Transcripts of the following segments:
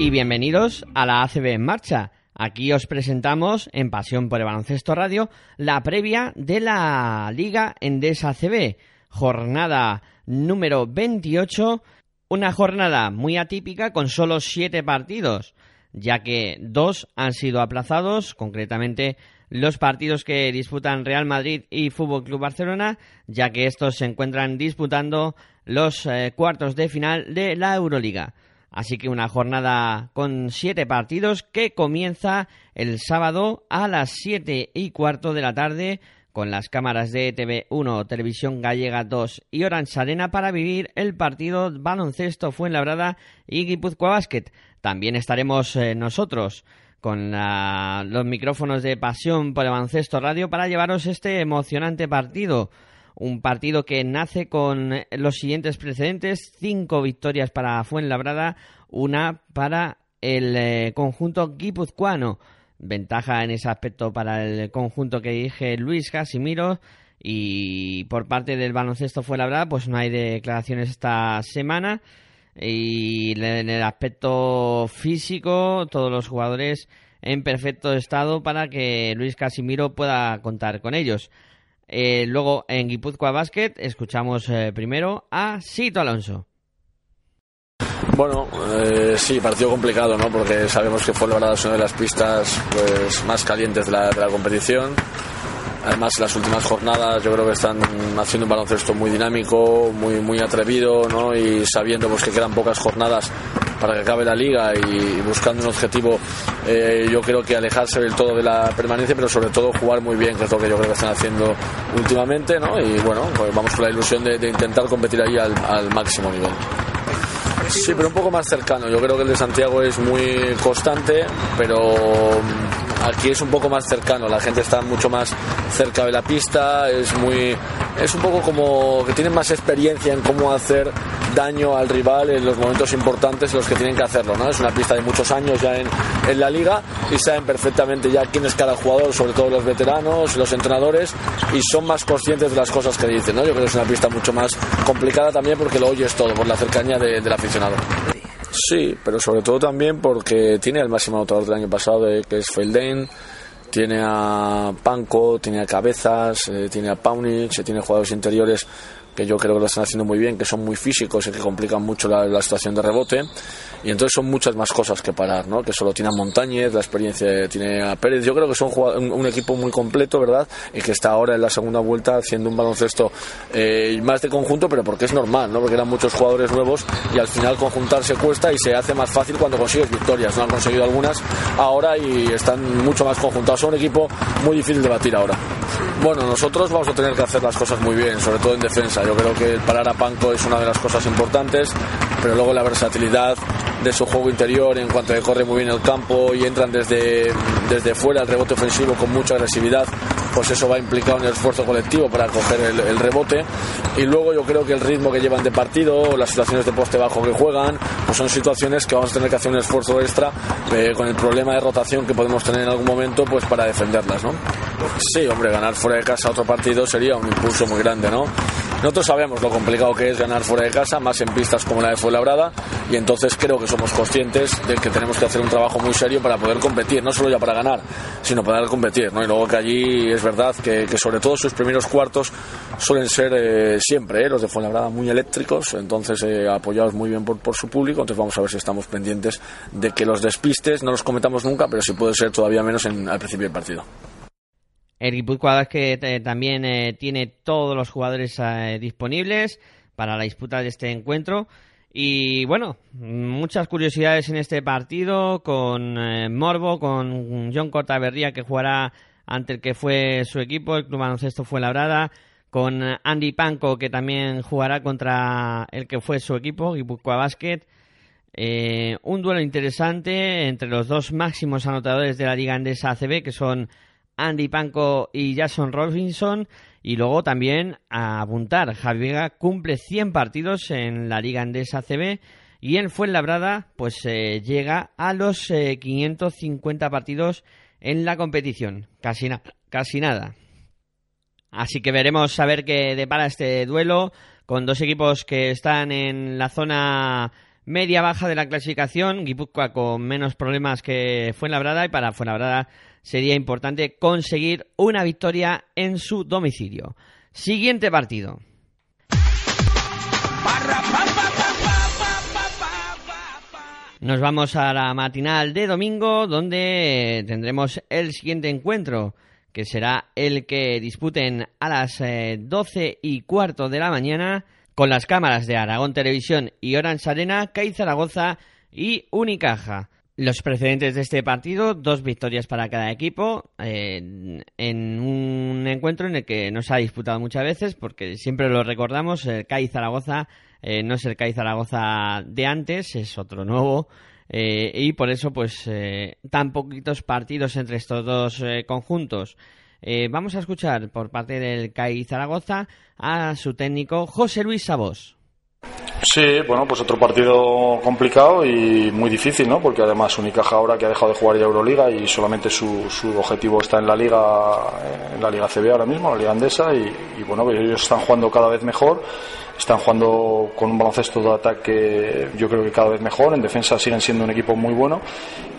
y bienvenidos a la ACB en marcha. Aquí os presentamos en Pasión por el Baloncesto Radio la previa de la Liga Endesa ACB, jornada número 28, una jornada muy atípica con solo siete partidos, ya que dos han sido aplazados, concretamente los partidos que disputan Real Madrid y Fútbol Club Barcelona, ya que estos se encuentran disputando los eh, cuartos de final de la Euroliga. Así que una jornada con siete partidos que comienza el sábado a las siete y cuarto de la tarde con las cámaras de TV1, Televisión Gallega 2 y Orange Arena para vivir el partido baloncesto Fuenlabrada y Guipúzcoa Basket. También estaremos eh, nosotros con los micrófonos de Pasión por el Baloncesto Radio para llevaros este emocionante partido un partido que nace con los siguientes precedentes, cinco victorias para Fuenlabrada, una para el eh, conjunto guipuzcoano. Ventaja en ese aspecto para el conjunto que dije Luis Casimiro. Y por parte del baloncesto Fuenlabrada, pues no hay declaraciones esta semana. Y en el aspecto físico, todos los jugadores en perfecto estado para que Luis Casimiro pueda contar con ellos. Eh, luego en Guipúzcoa Basket escuchamos eh, primero a Sito Alonso. Bueno, eh, sí, partido complicado, ¿no? Porque sabemos que fue la verdad una de las pistas pues, más calientes de la, de la competición. Además, las últimas jornadas yo creo que están haciendo un baloncesto muy dinámico, muy, muy atrevido, ¿no? Y sabiendo pues, que quedan pocas jornadas para que acabe la liga y buscando un objetivo, eh, yo creo que alejarse del todo de la permanencia, pero sobre todo jugar muy bien, que es lo que yo creo que están haciendo últimamente, ¿no? Y bueno, pues vamos con la ilusión de, intentar competir ahí al, al máximo nivel. Sí, pero un poco más cercano. Yo creo que el de Santiago es muy constante, pero Aquí es un poco más cercano, la gente está mucho más cerca de la pista, es muy es un poco como que tienen más experiencia en cómo hacer daño al rival en los momentos importantes en los que tienen que hacerlo, ¿no? Es una pista de muchos años ya en, en la liga y saben perfectamente ya quién es cada jugador, sobre todo los veteranos, los entrenadores y son más conscientes de las cosas que dicen, ¿no? Yo creo que es una pista mucho más complicada también porque lo oyes todo por la cercanía del aficionado. Sí, pero sobre todo también porque tiene el máximo anotador del año pasado, que es Felden, tiene a Panko, tiene a Cabezas, eh, tiene a Paunic, tiene jugadores interiores que yo creo que lo están haciendo muy bien, que son muy físicos y que complican mucho la, situación de rebote. Y entonces son muchas más cosas que parar, ¿no? Que solo tiene a Montañez, la experiencia tiene a Pérez. Yo creo que son un, equipo muy completo, ¿verdad? Y que está ahora en la segunda vuelta haciendo un baloncesto eh, más de conjunto, pero porque es normal, ¿no? Porque eran muchos jugadores nuevos y al final conjuntarse cuesta y se hace más fácil cuando consigues victorias. No han conseguido algunas ahora y están mucho más conjuntados. Son un equipo muy difícil de batir ahora. Bueno, nosotros vamos a tener que hacer las cosas muy bien, sobre todo en defensa. Yo creo que el parar a Panco es una de las cosas importantes, pero luego la versatilidad de su juego interior en cuanto que corre muy bien el campo y entran desde, desde fuera el rebote ofensivo con mucha agresividad, pues eso va implicado en el esfuerzo colectivo para coger el, rebote. Y luego yo creo que el ritmo que llevan de partido, las situaciones de poste bajo que juegan, pues son situaciones que vamos a tener que hacer un esfuerzo extra eh, con el problema de rotación que podemos tener en algún momento pues para defenderlas, ¿no? Sí, hombre, ganar fuera de casa otro partido sería un impulso muy grande, ¿no? Nosotros sabemos lo complicado que es ganar fuera de casa, más en pistas como la de Fuenlabrada, y entonces creo que somos conscientes de que tenemos que hacer un trabajo muy serio para poder competir, no solo ya para ganar, sino para competir, ¿no? Y luego que allí es verdad que, sobre todo sus primeros cuartos suelen ser eh, siempre, ¿eh? los de Fuenlabrada, muy eléctricos, entonces eh, apoyados muy bien por, por, su público, entonces vamos a ver si estamos pendientes de que los despistes no los cometamos nunca, pero si puede ser todavía menos en, al principio del partido. El Guipúzcoa que eh, también eh, tiene todos los jugadores eh, disponibles para la disputa de este encuentro. Y bueno, muchas curiosidades en este partido con Morbo, con John Cortaberría que jugará ante el que fue su equipo, el Club Baloncesto fue labrada, con Andy Panko que también jugará contra el que fue su equipo, Guipúzcoa Basket. un duelo interesante entre los dos máximos anotadores de la Liga Andesa ACB, que son Andy Panko y Jason Robinson. Y luego también a apuntar, Javi Vega cumple 100 partidos en la Liga Andesa CB y en Fuenlabrada pues eh, llega a los 550 eh, partidos en la competición. Casi, casi nada. Así que veremos a ver qué depara este duelo con dos equipos que están en la zona media-baja de la clasificación, Guipúzcoa con menos problemas que Fuenlabrada y para Fuenlabrada sería importante conseguir una victoria en su domicilio. Siguiente partido. Nos vamos a la matinal de domingo donde tendremos el siguiente encuentro que será el que disputen a las eh, doce y cuarto de la mañana con las cámaras de Aragón Televisión y Orange Arena, CAI Zaragoza y Unicaja. Los precedentes de este partido, dos victorias para cada equipo, eh, en un encuentro en el que no se ha disputado muchas veces, porque siempre lo recordamos, el CAI Zaragoza eh, no es el CAI Zaragoza de antes, es otro nuevo, eh, y por eso pues tan poquitos partidos entre estos dos conjuntos. vamos a escuchar por parte del CAI Zaragoza a su técnico José Luis Sabos. Sí, bueno, pues otro partido complicado y muy difícil, ¿no? Porque además Unicaja ahora que ha dejado de jugar ya Euroliga y solamente su, su objetivo está en la Liga, en la Liga CB ahora mismo, la Liga Andesa, y, y bueno, ellos están jugando cada vez mejor están jugando con un baloncesto de ataque yo creo que cada vez mejor, en defensa siguen siendo un equipo muy bueno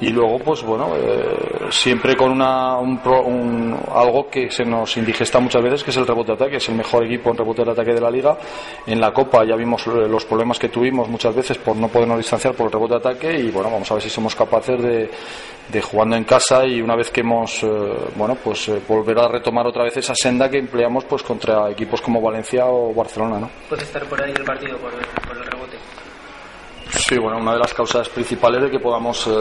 y luego pues bueno, eh, siempre con una, un, algo que se nos indigesta muchas veces que es el rebote de ataque, es el mejor equipo en rebote de ataque de la liga, en la Copa ya vimos los problemas que tuvimos muchas veces por no podernos distanciar por el rebote de ataque y bueno, vamos a ver si somos capaces de, de jugando en casa y una vez que hemos, eh, bueno, pues eh, volver a retomar otra vez esa senda que empleamos pues contra equipos como Valencia o Barcelona, ¿no? Estar por ahí el partido por, el rebote. Sí, bueno, una de las causas principales de que podamos, eh,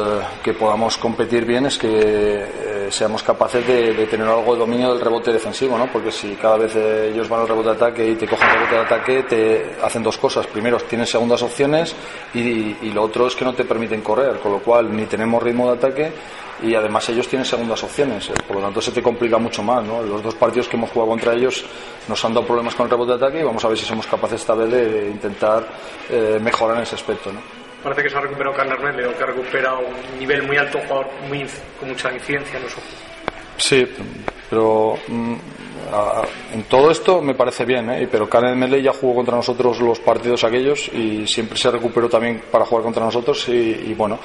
que podamos competir bien es que eh, seamos capaces de, tener algo de dominio del rebote defensivo, ¿no? Porque si cada vez eh, ellos van al rebote de ataque y te cogen el rebote de ataque, te hacen dos cosas. Primero, tienes segundas opciones y, y lo otro es que no te permiten correr, con lo cual ni tenemos ritmo de ataque y además ellos tienen segundas opciones, eh, por lo tanto se te complica mucho más. ¿no? Los dos partidos que hemos jugado contra ellos nos han dado problemas con el rebote de ataque y vamos a ver si somos capaces esta vez de intentar eh, mejorar en ese aspecto. ¿no? Parece que se ha recuperado Carlos Hernández, que ha recuperado un nivel muy alto, jugador muy, con mucha incidencia en los ojos. Sí, pero mm, en todo esto me parece bien, ¿eh? pero Karen Mele ya jugó contra nosotros los partidos aquellos y siempre se recuperó también para jugar contra nosotros y, bueno,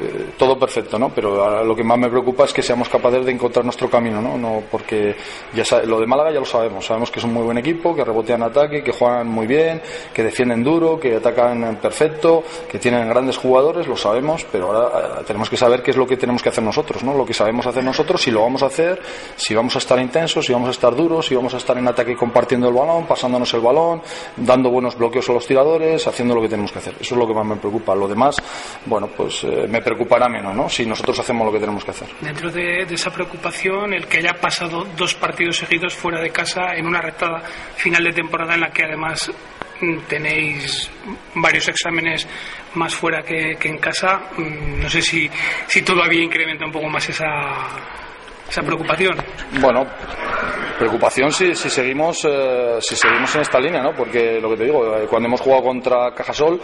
eh, todo perfecto, ¿no? Pero lo que más me preocupa es que seamos capaces de encontrar nuestro camino, ¿no? no porque ya lo de Málaga ya lo sabemos, sabemos que es un muy buen equipo, que rebotean ataque, que juegan muy bien, que defienden duro, que atacan perfecto, que tienen grandes jugadores, lo sabemos, pero ahora eh, tenemos que saber qué es lo que tenemos que hacer nosotros, ¿no? Lo que sabemos hacer nosotros, si lo vamos a hacer, si vamos a estar intensos, si vamos a estar duros, si vamos a estar en ataque compartiendo el balón, pasándonos el balón, dando buenos bloqueos a los tiradores, haciendo lo que tenemos que hacer. Eso es lo que más me preocupa. Lo demás, bueno, pues eh, me preocupará menos, ¿no? Si nosotros hacemos lo que tenemos que hacer. Dentro de, esa preocupación, el que haya pasado dos partidos seguidos fuera de casa en una recta final de temporada en la que además mm, tenéis varios exámenes más fuera que, que en casa, mm, no sé si, si todavía incrementa un poco más esa esa preocupación? Bueno, preocupación si, si seguimos eh, si seguimos en esta línea, ¿no? Porque lo que te digo, eh, cuando hemos jugado contra Cajasol,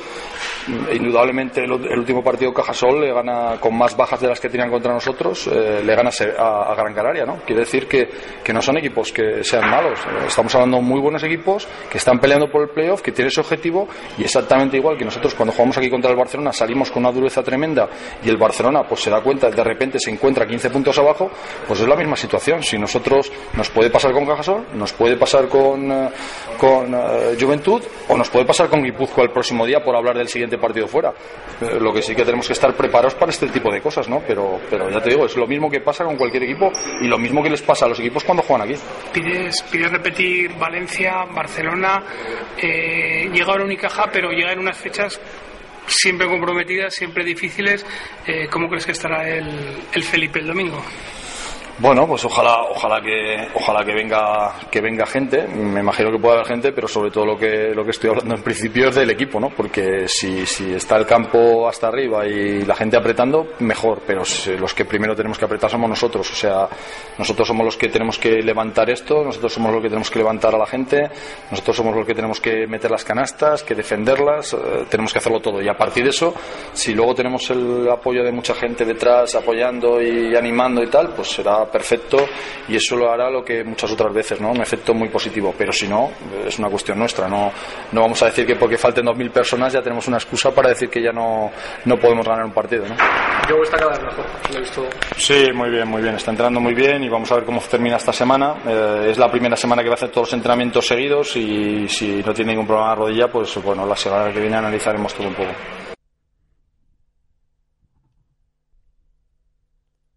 mm, indudablemente el, último partido Cajasol le gana con más bajas de las que tenían contra nosotros, eh, le gana a, Gran Canaria, ¿no? Quiere decir que, que, no son equipos que sean malos. Estamos hablando de muy buenos equipos que están peleando por el playoff, que tienen ese objetivo y exactamente igual que nosotros cuando jugamos aquí contra el Barcelona salimos con una dureza tremenda y el Barcelona pues se da cuenta de repente se encuentra 15 puntos abajo, pues es la misma situación. Si nosotros nos puede pasar con Cajasol, nos puede pasar con, eh, con eh, Juventud o nos puede pasar con Guipúzcoa el próximo día por hablar del siguiente partido fuera. Eh, lo que sí que tenemos que estar preparados para este tipo de cosas, ¿no? Pero, pero ya te digo, es lo mismo que pasa con cualquier equipo y lo mismo que les pasa a los equipos cuando juegan aquí. Pides, pides repetir Valencia, Barcelona, eh, llega ahora Unicaja, pero llega en unas fechas siempre comprometidas, siempre difíciles. ¿Cómo crees que estará el, el Felipe el domingo? Bueno, pues ojalá, ojalá que, ojalá que venga, que venga gente. Me imagino que pueda haber gente, pero sobre todo lo que, lo que estoy hablando en principio es del equipo, ¿no? Porque si, si está el campo hasta arriba y la gente apretando, mejor. Pero los que primero tenemos que apretar somos nosotros. O sea, nosotros somos los que tenemos que levantar esto, nosotros somos los que tenemos que levantar a la gente, nosotros somos los que tenemos que meter las canastas, que defenderlas, eh, tenemos que hacerlo todo. Y a partir de eso, si luego tenemos el apoyo de mucha gente detrás apoyando y animando y tal, pues será perfecto y eso lo hará lo que muchas otras veces, ¿no? Un efecto muy positivo, pero si no, es una cuestión nuestra, no, no vamos a decir que porque falten 2.000 personas ya tenemos una excusa para decir que ya no, no podemos ganar un partido, ¿no? Yo está cada vez mejor, lo he visto. Sí, muy bien, muy bien, está entrenando muy bien y vamos a ver cómo termina esta semana. Eh, es la primera semana que va a hacer todos los entrenamientos seguidos y si no tiene ningún problema de rodilla, pues bueno, la semana que viene analizaremos todo un poco.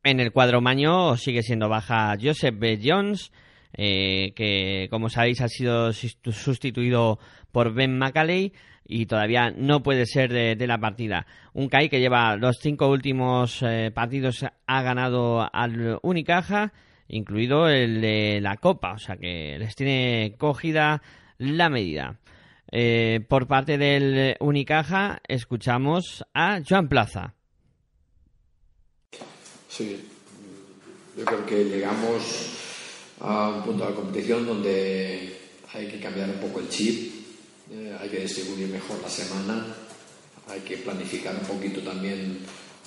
En el cuadro maño sigue siendo baja Joseph B. Jones, eh, que como sabéis ha sido sustituido por Ben McAley y todavía no puede ser de, la partida. Un CAI que lleva los cinco últimos eh, partidos ha ganado al Unicaja, incluido el de la Copa, o sea que les tiene cogida la medida. Eh, por parte del Unicaja escuchamos a Joan Plaza. Sí, yo creo que llegamos a un punto de la competición donde hay que cambiar un poco el chip, eh, hay que distribuir mejor la semana, hay que planificar un poquito también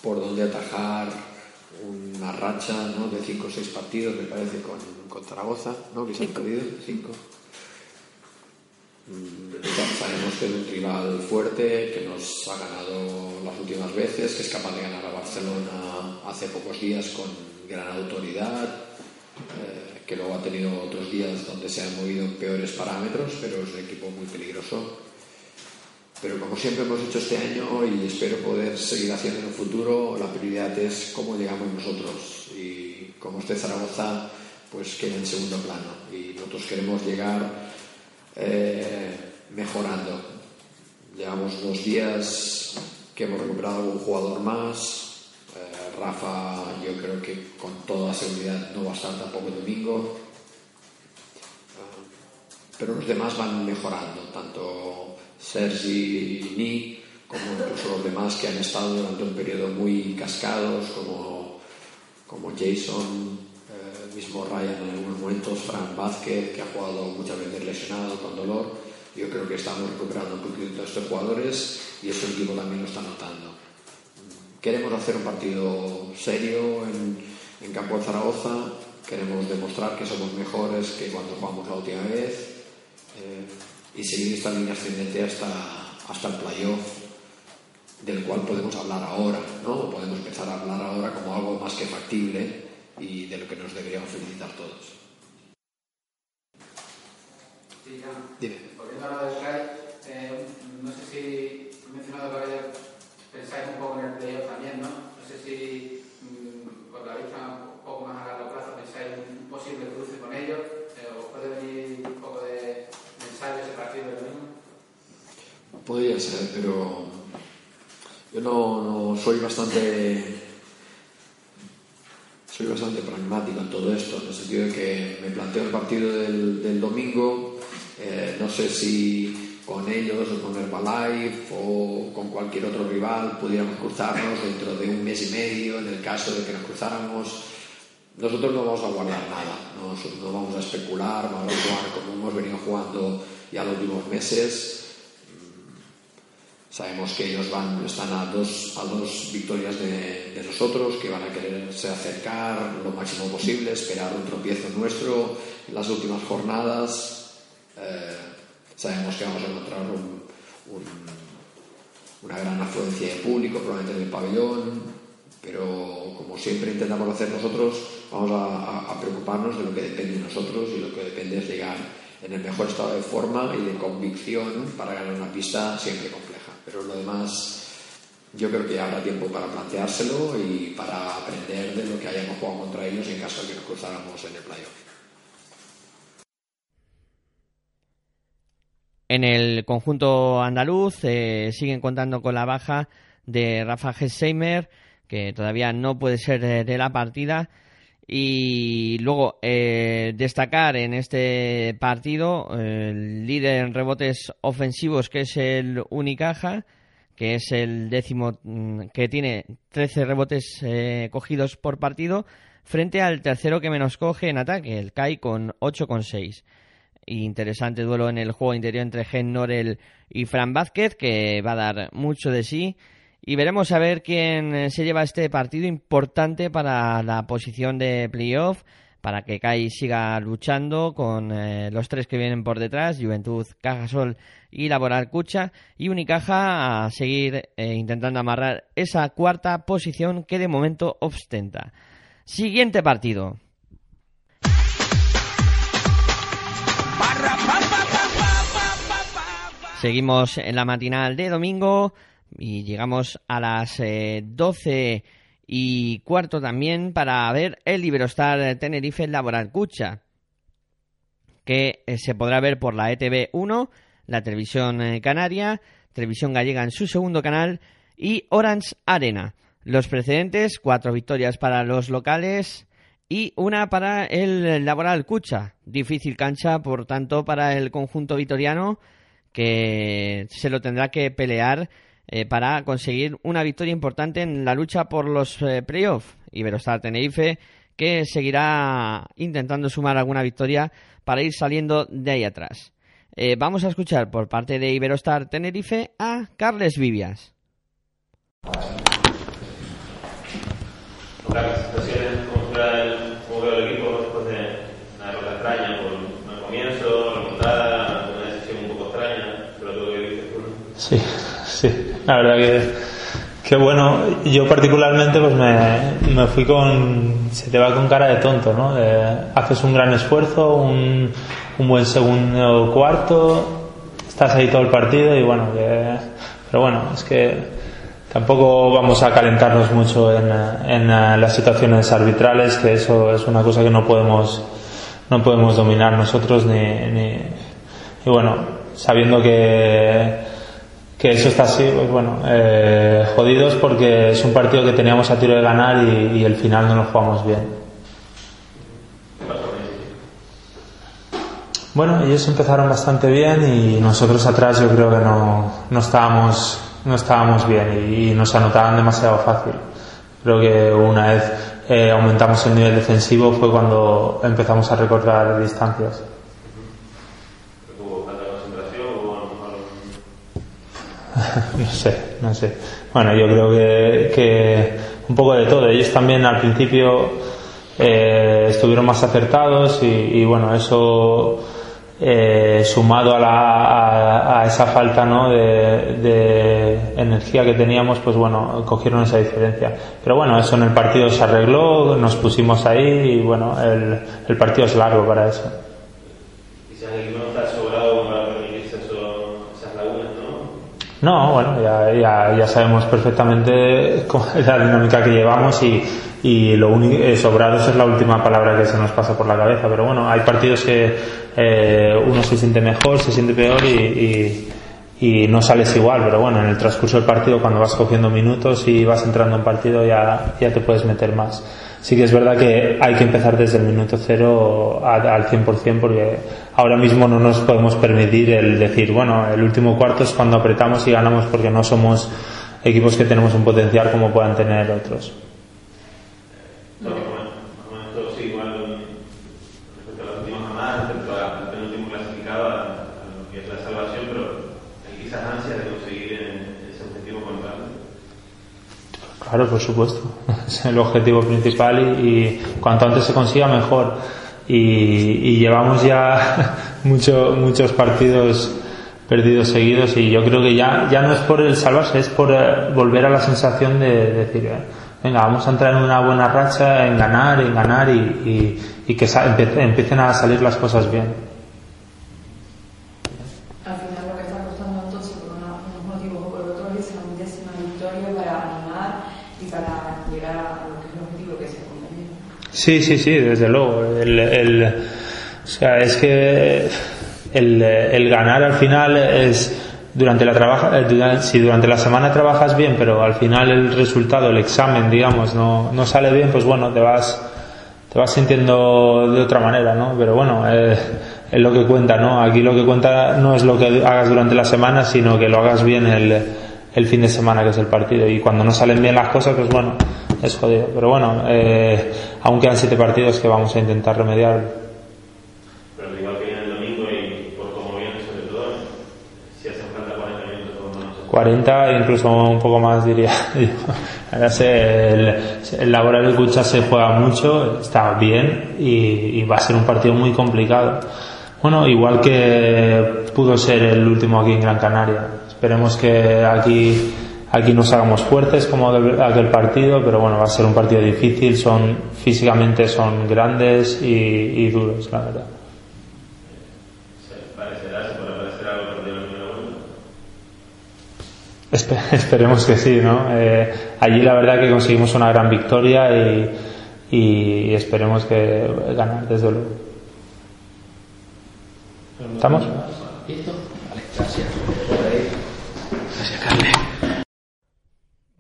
por dónde atajar una racha ¿no? de 5 o 6 partidos, me parece, con, con Zaragoza, ¿no? que se han perdido, 5. Mm, sabemos que es un rival fuerte, que nos ha ganado las últimas veces, que es capaz de ganar a Barcelona hace pocos días con gran autoridad, eh, que luego ha tenido otros días donde se han movido en peores parámetros, pero es un equipo muy peligroso. Pero como siempre hemos hecho este año y espero poder seguir haciendo en el futuro, la prioridad es cómo llegamos nosotros. Y como esté Zaragoza, pues queda en segundo plano. Y nosotros queremos llegar eh, mejorando. Llevamos dos días que hemos recuperado algún jugador más. Eh, Rafa, yo creo que con toda seguridad no va a estar tampoco el domingo. Eh, pero los demás van mejorando, tanto Sergi y Ni, como incluso los demás que han estado durante un periodo muy cascados, como, como Jason, mismo Ryan en algunos momentos, Fran Vázquez, que ha jugado muchas veces lesionado con dolor. Yo creo que estamos recuperando un poquito a estos jugadores y eso el equipo también lo está notando. Queremos hacer un partido serio en, en campo de Zaragoza, queremos demostrar que somos mejores que cuando jugamos la última vez eh, y seguir esta línea ascendente hasta, hasta el playoff del cual podemos hablar ahora, ¿no? Podemos empezar a hablar ahora como algo más que factible y de lo que nos deberíamos felicitar todos. Sí, ya. Dime. Volviendo a lo del CAI, eh, no sé si he mencionado que ahora pensáis un poco en el playoff también, ¿no? No sé si mm, por la vista un poco más a largo plazo pensáis un posible cruce con ellos, eh, ¿os puede venir un poco de ensayo ese partido del domingo? Podría ser, pero yo no, no soy bastante soy bastante pragmático en todo esto, en el sentido de que me planteo el partido del, domingo, eh, no sé si con ellos o con Herbalife o con cualquier otro rival pudiéramos cruzarnos dentro de un mes y medio, en el caso de que nos cruzáramos. Nosotros no vamos a guardar nada, no, no vamos a especular, vamos a jugar como hemos venido jugando ya los últimos meses Sabemos que ellos van, están a dos, a dos victorias de, nosotros, que van a quererse acercar lo máximo posible, esperar un tropiezo nuestro en las últimas jornadas. Eh, sabemos que vamos a encontrar una gran afluencia de público, probablemente en el pabellón, pero como siempre intentamos hacer nosotros, vamos a, a preocuparnos de lo que depende de nosotros y lo que depende es llegar en el mejor estado de forma y de convicción para ganar una pista siempre compleja. Pero lo demás, yo creo que habrá tiempo para planteárselo y para aprender de lo que hayamos jugado contra ellos en caso de que nos cruzáramos en el playoff. En el conjunto andaluz eh, siguen contando con la baja de Rafa Hesheimer, que todavía no puede ser de, la partida. Y luego eh, destacar en este partido el líder en rebotes ofensivos que es el Unicaja, que es el décimo mm, que tiene 13 rebotes eh, cogidos por partido, frente al tercero que menos coge en ataque, el CAI con 8,6. Interesante duelo en el juego interior entre Gen Norel y Fran Vázquez, que va a dar mucho de sí. y veremos a ver quién eh, se lleva este partido importante para la posición de playoff, para que Kai siga luchando con eh, los tres que vienen por detrás, Juventud, Cajasol y Laboral Cucha, y Unicaja a seguir eh, intentando amarrar esa cuarta posición que de momento ostenta. Siguiente partido. Seguimos en la matinal de domingo y llegamos a las eh, 12 y cuarto también para ver el Iberostar Tenerife Laboral Cucha, que eh, se podrá ver por la ETV 1, la televisión eh, canaria, televisión gallega en su segundo canal y Orange Arena. Los precedentes, cuatro victorias para los locales y una para el Laboral Cucha. Difícil cancha, por tanto, para el conjunto vitoriano que se lo tendrá que pelear eh, para conseguir una victoria importante en la lucha por los eh, playoffs. Iberostar Tenerife que seguirá intentando sumar alguna victoria para ir saliendo de ahí atrás. Eh, vamos a escuchar por parte de Iberostar Tenerife a Carles Vivias. La situación como fuera el, como veo el equipo después de una derrota extraña por el comienzo, remontada, una decisión un poco extraña, pero todo lo que viste tú. ¿no? Sí, sí, la verdad que, que bueno, yo particularmente pues me, me fui con, se te va con cara de tonto, ¿no? Haces un gran esfuerzo, un, un buen segundo cuarto, estás ahí todo el partido y bueno, que, pero bueno, es que tampoco vamos a calentarnos mucho en, en eh, las situaciones arbitrales, que eso es una cosa que no podemos, no podemos dominar nosotros ni, ni y bueno, sabiendo que, que eso está así, pues bueno, eh, jodidos porque es un partido que teníamos a tiro de ganar y, y el final no lo jugamos bien. Bueno, ellos empezaron bastante bien y nosotros atrás yo creo que no, no estábamos, no estábamos bien y, nos anotaban demasiado fácil. Creo que una vez eh, aumentamos el nivel defensivo fue cuando empezamos a recortar distancias. ¿Hubo falta de concentración o a lo mejor no sé, no sé. Bueno, yo creo que, que un poco de todo. Ellos también al principio eh, estuvieron más acertados y, y bueno, eso eh, sumado a, la, a, esa falta ¿no? de, de energía que teníamos, pues bueno, cogieron esa diferencia. Pero bueno, eso en el partido se arregló, nos pusimos ahí y bueno, el, el partido es largo para eso. quizás el ¿no? No, bueno, ya, ya, ya sabemos perfectamente la dinámica que llevamos y, y lo único, eh, sobrados es la última palabra que se nos pasa por la cabeza. Pero bueno, hay partidos que eh, uno se siente mejor, se siente peor y, y, y no sales igual. Pero bueno, en el transcurso del partido, cuando vas cogiendo minutos y vas entrando en partido, ya, ya te puedes meter más. Sí que es verdad que hay que empezar desde el minuto cero al 100% porque ahora mismo no nos podemos permitir el decir, bueno, el último cuarto es cuando apretamos y ganamos porque no somos equipos que tenemos un potencial como puedan tener otros. No, más o menos todo sigue igual respecto a las últimas jornadas, respecto al penúltimo clasificado, a, a lo que es la salvación, pero hay quizás ansias de conseguir eh, ese objetivo contra Claro, por supuesto. Es el objetivo principal y, cuanto antes se consiga mejor. Y, y llevamos ya mucho, muchos partidos perdidos seguidos y yo creo que ya, ya no es por el salvarse, es por eh, volver a la sensación de, decir, eh, venga, vamos a entrar en una buena racha, en ganar, en ganar y, y, y que empiecen a salir las cosas bien. Al final lo que está costando entonces por una- unos motivos o por otros es la undécima victoria para animar y para llegar a lo que es el objetivo que es el convenio. Sí, sí, sí, desde luego. El, o sea, es que el, ganar al final es durante la trabaja, eh, si durante la semana trabajas bien, pero al final el resultado, el examen, digamos, no, no sale bien, pues bueno, te vas te vas sintiendo de otra manera, ¿no? Pero bueno, eh, es lo que cuenta, ¿no? Aquí lo que cuenta no es lo que hagas durante la semana, sino que lo hagas bien el, el fin de semana, que es el partido. Y cuando no salen bien las cosas, pues bueno, es jodido. Pero bueno, eh, aún quedan siete partidos que vamos a intentar remediar. Pero al igual que viene el domingo y por cómo viene sobre todo, si hacen falta 40 minutos lo menos. 40, incluso un poco más diría. Ahora el, el laboral de Cucha se juega mucho, está bien y, y, va a ser un partido muy complicado. Bueno, igual que pudo ser el último aquí en Gran Canaria. Esperemos que aquí, aquí nos hagamos fuertes como aquel partido, pero bueno, va a ser un partido difícil, son, físicamente son grandes y, y duros, la verdad. esperemos que sí, ¿no? Eh, allí la verdad que conseguimos una gran victoria y, y esperemos que ganar desde luego. ¿Estamos?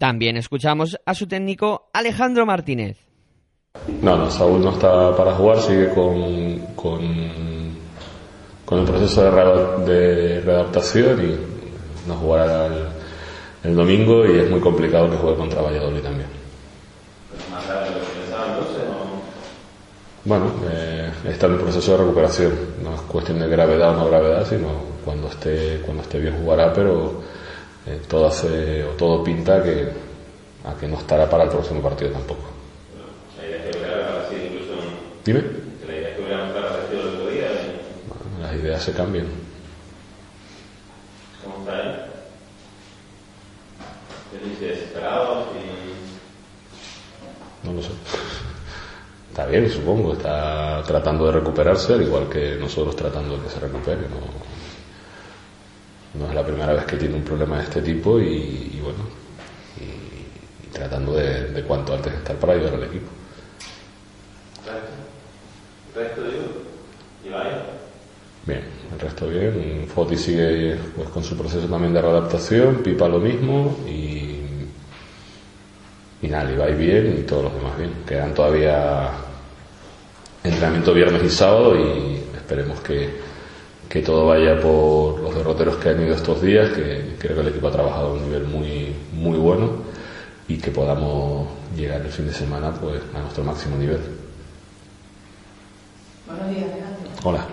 También escuchamos a su técnico Alejandro Martínez. No, no, Saúl no está para jugar, sigue con, con, con el proceso de, readaptación y no jugará el, el domingo y es muy complicado que juegue contra Valladolid también. Bueno, eh, está en un proceso de recuperación. No es cuestión de gravedad o no gravedad, sino cuando esté cuando esté bien jugará, pero eh, todo hace o todo pinta que a que no estará para el próximo partido tampoco. Dime. las ideas se cambian. ¿Cómo está él? desesperados y... No lo sé. Está bien, supongo. Está tratando de recuperarse, al igual que nosotros tratando de que se recupere. No, no es la primera vez que tiene un problema de este tipo y, bueno, y, tratando de, de, cuanto antes estar para ayudar al equipo. Bien, el resto bien. Foti sigue pues, con su proceso también de readaptación, Pipa lo mismo y y nada, Levi bien y todos los demás bien. Quedan todavía entrenamiento viernes y sábado y esperemos que, que todo vaya por los derroteros que han ido estos días, que creo que el equipo ha trabajado a un nivel muy, muy bueno y que podamos llegar el fin de semana pues a nuestro máximo nivel. Buenos días, Alejandro. Hola.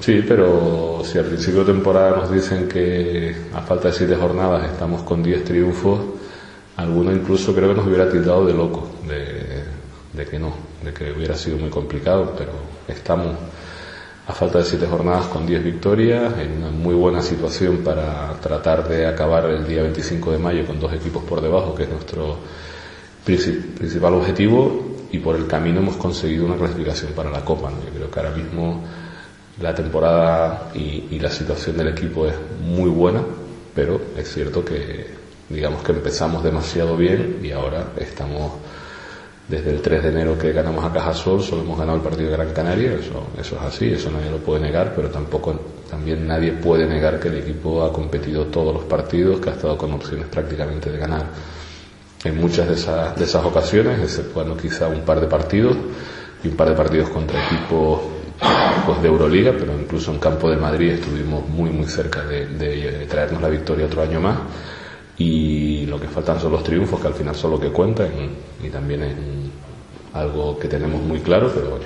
Sí, pero si al principio de temporada nos dicen que a falta de siete jornadas estamos con diez triunfos, alguno incluso creo que nos hubiera tildado de loco, de, que no, de que hubiera sido muy complicado, pero estamos a falta de siete jornadas con diez victorias, en una muy buena situación para tratar de acabar el día 25 de mayo con dos equipos por debajo, que es nuestro principal objetivo, y por el camino hemos conseguido una clasificación para la Copa. Yo creo que ahora mismo la temporada y, la situación del equipo es muy buena, pero es cierto que digamos que empezamos demasiado bien y ahora estamos desde el 3 de enero que ganamos a Cajasol, solo hemos ganado el partido de Gran Canaria, eso, es así, eso nadie lo puede negar, pero tampoco también nadie puede negar que el equipo ha competido todos los partidos, que ha estado con opciones prácticamente de ganar en muchas de esas, de esas ocasiones, exceptuando quizá un par de partidos y un par de partidos contra equipos pues de Euroliga, pero incluso en campo de Madrid estuvimos muy muy cerca de, traernos la victoria otro año más y lo que faltan son los triunfos que al final son lo que cuentan y, también es algo que tenemos muy claro, pero bueno,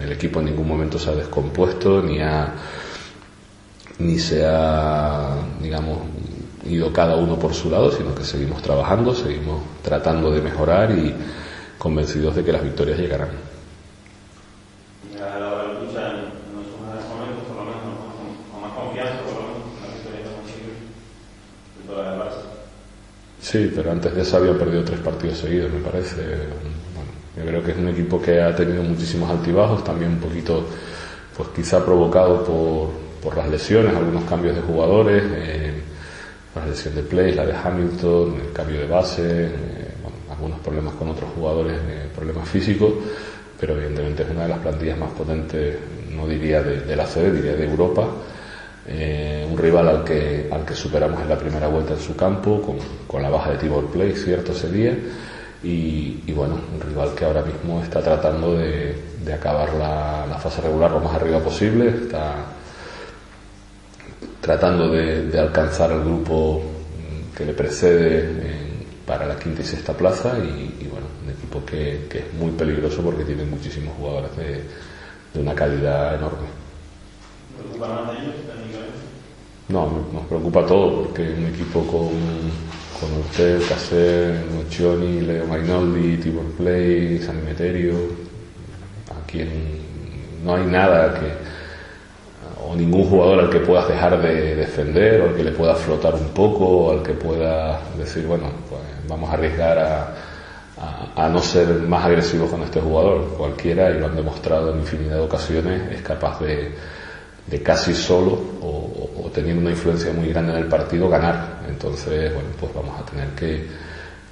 el equipo en ningún momento se ha descompuesto ni ha ni se ha digamos ido cada uno por su lado, sino que seguimos trabajando, seguimos tratando de mejorar y convencidos de que las victorias llegarán. Sí, pero antes de eso había perdido tres partidos seguidos, me parece. Yo creo que es un equipo que ha tenido muchísimos altibajos, también un poquito, pues quizá provocado por, por las lesiones, algunos cambios de jugadores, eh, la lesión de Play, la de Hamilton, el cambio de base, eh, algunos problemas con otros jugadores, eh, problemas físicos, pero evidentemente es una de las plantillas más potentes, no diría de, de la CD, diría de Europa eh, un rival al que, al que superamos en la primera vuelta en su campo, con, con la baja de Tibor Play, cierto ese día, y, y, bueno, un rival que ahora mismo está tratando de, de acabar la, la, fase regular lo más arriba posible, está tratando de, de alcanzar al grupo que le precede en, para la quinta y sexta plaza. Y, y bueno, un equipo que, que, es muy peligroso porque tiene muchísimos jugadores de, de una calidad enorme. No, nos preocupa todo, porque un equipo con, con usted, Cacer, Nocioni, Leo Mainoldi, Tibor Play, San Emeterio, aquí no hay nada que, o ningún jugador al que puedas dejar de defender, o al que le pueda flotar un poco, o al que pueda decir, bueno, pues vamos a arriesgar a, a, no ser más agresivos con este jugador. Cualquiera, y lo han demostrado en infinidad de ocasiones, es capaz de, de casi solo o, teniendo una influencia muy grande en el partido ganar. Entonces, bueno, pues vamos a tener que,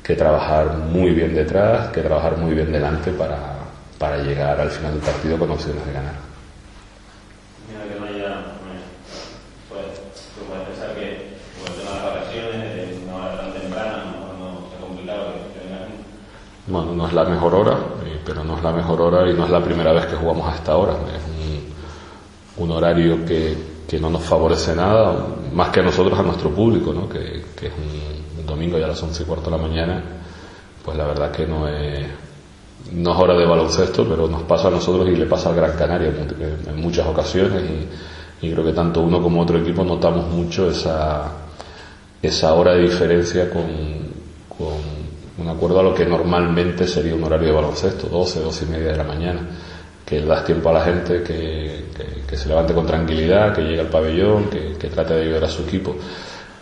que trabajar muy bien detrás, que trabajar muy bien delante para, para llegar al final del partido con opciones de ganar. Bueno, no es la mejor hora, eh, pero no es la mejor hora y no es la primera vez que jugamos a esta hora. Es un, horario que, que, no nos favorece nada, más que a nosotros, a nuestro público, ¿no? que, que es un, domingo ya a las once y cuarto de la mañana, pues la verdad que no es, no es hora de baloncesto, pero nos pasa a nosotros y le pasa al Gran Canaria en muchas ocasiones y, y creo que tanto uno como otro equipo notamos mucho esa, esa hora de diferencia con, con un acuerdo a lo que normalmente sería un horario de baloncesto, 12, 12 y media de la mañana, que das tiempo a la gente que, que, se levante con tranquilidad, que llegue al pabellón, que, que, trate de ayudar a su equipo.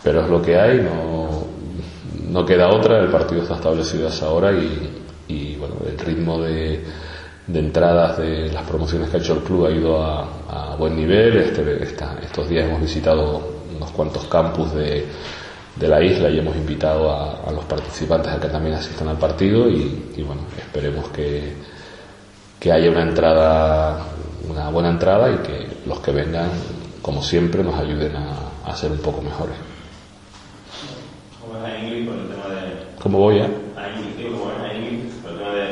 Pero es lo que hay, no, no queda otra, el partido está establecido a esa hora y, y bueno, el ritmo de, de, entradas de las promociones que ha hecho el club ha ido a, a buen nivel. Este, estos días hemos visitado unos cuantos campus de de la isla y hemos invitado a, los participantes a que también asistan al partido y, bueno, esperemos que, que haya una entrada, una buena entrada y que los que vengan, como siempre, nos ayuden a, a ser un poco mejores. ¿Cómo es a Ingrid por el tema de... ¿Cómo voy a? A Ingrid, tío, ¿cómo es a Ingrid por el tema de,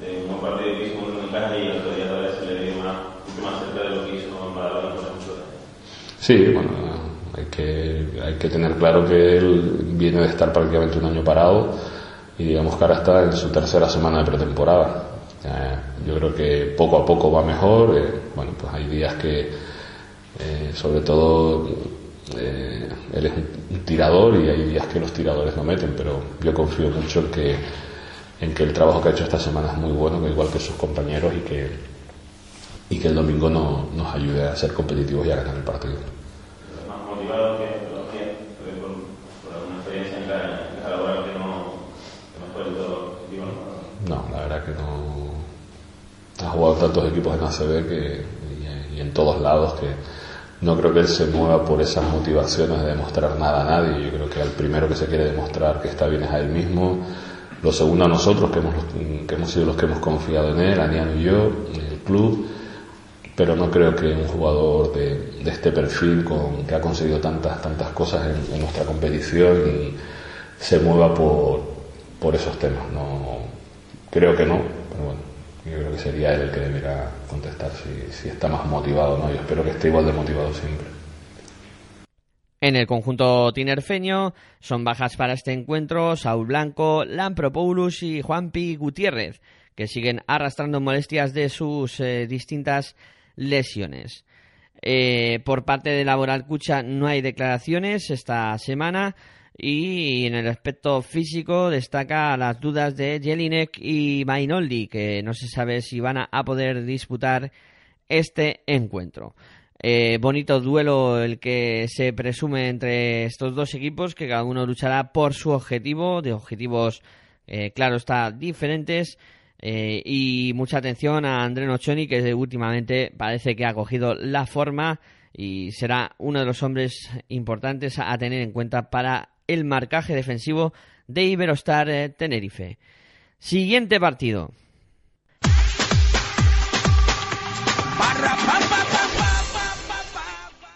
de un partido que hizo en casa y el otro día todavía se le dio más, mucho más cerca de lo que hizo con Maradona, por ejemplo? Sí, bueno, hay que, hay que tener claro que él viene de estar prácticamente un año parado y digamos que ahora está en su tercera semana de pretemporada. Eh, yo creo que poco a poco va mejor. Eh, bueno, pues hay días que, eh, sobre todo, él es un tirador y hay días que los tiradores no meten, pero yo confío mucho en que, en que el trabajo que ha hecho esta semana es muy bueno, que igual que sus compañeros y que, y que el domingo no, nos ayude a ser competitivos y a ganar el partido. No, la verdad que no. Ha jugado tantos equipos en ACB que, y, en todos lados que no creo que él se mueva por esas motivaciones de demostrar nada a nadie. Yo creo que al primero que se quiere demostrar que está bien es a él mismo. Lo segundo a nosotros, que hemos, que hemos sido los que hemos confiado en él, Aniano y yo, en el club. Pero no creo que un jugador de, de este perfil, con, que ha conseguido tantas, tantas cosas en, en nuestra competición, y se mueva por, por esos temas. No, Creo que no, pero bueno, yo creo que sería él el que debería contestar si, si está más motivado o no. Yo espero que esté igual de motivado siempre. En el conjunto tinerfeño son bajas para este encuentro Saúl Blanco, Lampropoulos y Juanpi Gutiérrez, que siguen arrastrando molestias de sus eh, distintas lesiones. Eh, por parte de Laboral Cucha no hay declaraciones esta semana. Y en el aspecto físico destaca las dudas de Jelinek y Mainoldi, que no se sabe si van a, poder disputar este encuentro. Eh, bonito duelo el que se presume entre estos dos equipos, que cada uno luchará por su objetivo, de objetivos, eh, claro está, diferentes. Eh, y mucha atención a André Nocioni, que últimamente parece que ha cogido la forma y será uno de los hombres importantes a tener en cuenta para el marcaje defensivo de Iberostar eh, Tenerife. Siguiente partido.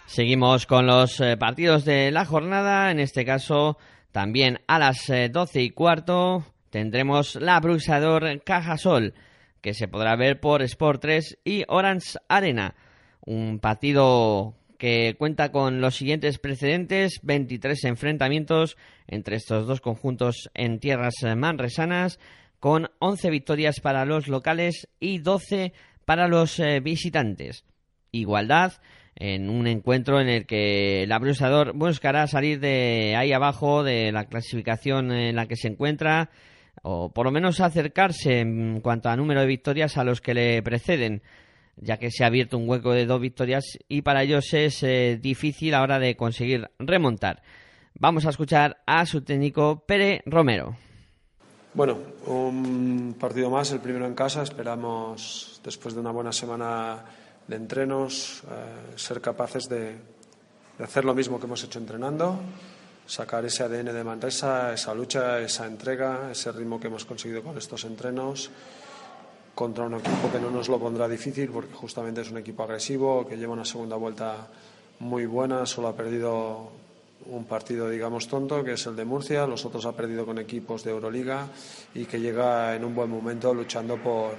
Seguimos con los eh, partidos de la jornada. En este caso, también a las eh, doce y cuarto tendremos la Bruxador Cajasol, que se podrá ver por Sport 3 y Orange Arena. Un partido que cuenta con los siguientes precedentes, 23 enfrentamientos entre estos dos conjuntos en tierras manresanas, con 11 victorias para los locales y 12 para los eh, visitantes. Igualdad en un encuentro en el que el abrusador buscará salir de ahí abajo de la clasificación en la que se encuentra o por lo menos acercarse en cuanto a número de victorias a los que le preceden ya que se ha abierto un hueco de dos victorias y para ellos es eh, difícil ahora de conseguir remontar. Vamos a escuchar a su técnico Pere Romero. Bueno, un partido más, el primero en casa. Esperamos, después de una buena semana de entrenos, eh, ser capaces de, hacer lo mismo que hemos hecho entrenando, sacar ese ADN de Manresa, esa lucha, esa entrega, ese ritmo que hemos conseguido con estos entrenos contra un equipo que no nos lo pondrá difícil porque justamente es un equipo agresivo, que lleva una segunda vuelta muy buena, solo ha perdido un partido, digamos, tonto, que es el de Murcia, los otros ha perdido con equipos de Euroliga y que llega en un buen momento luchando por,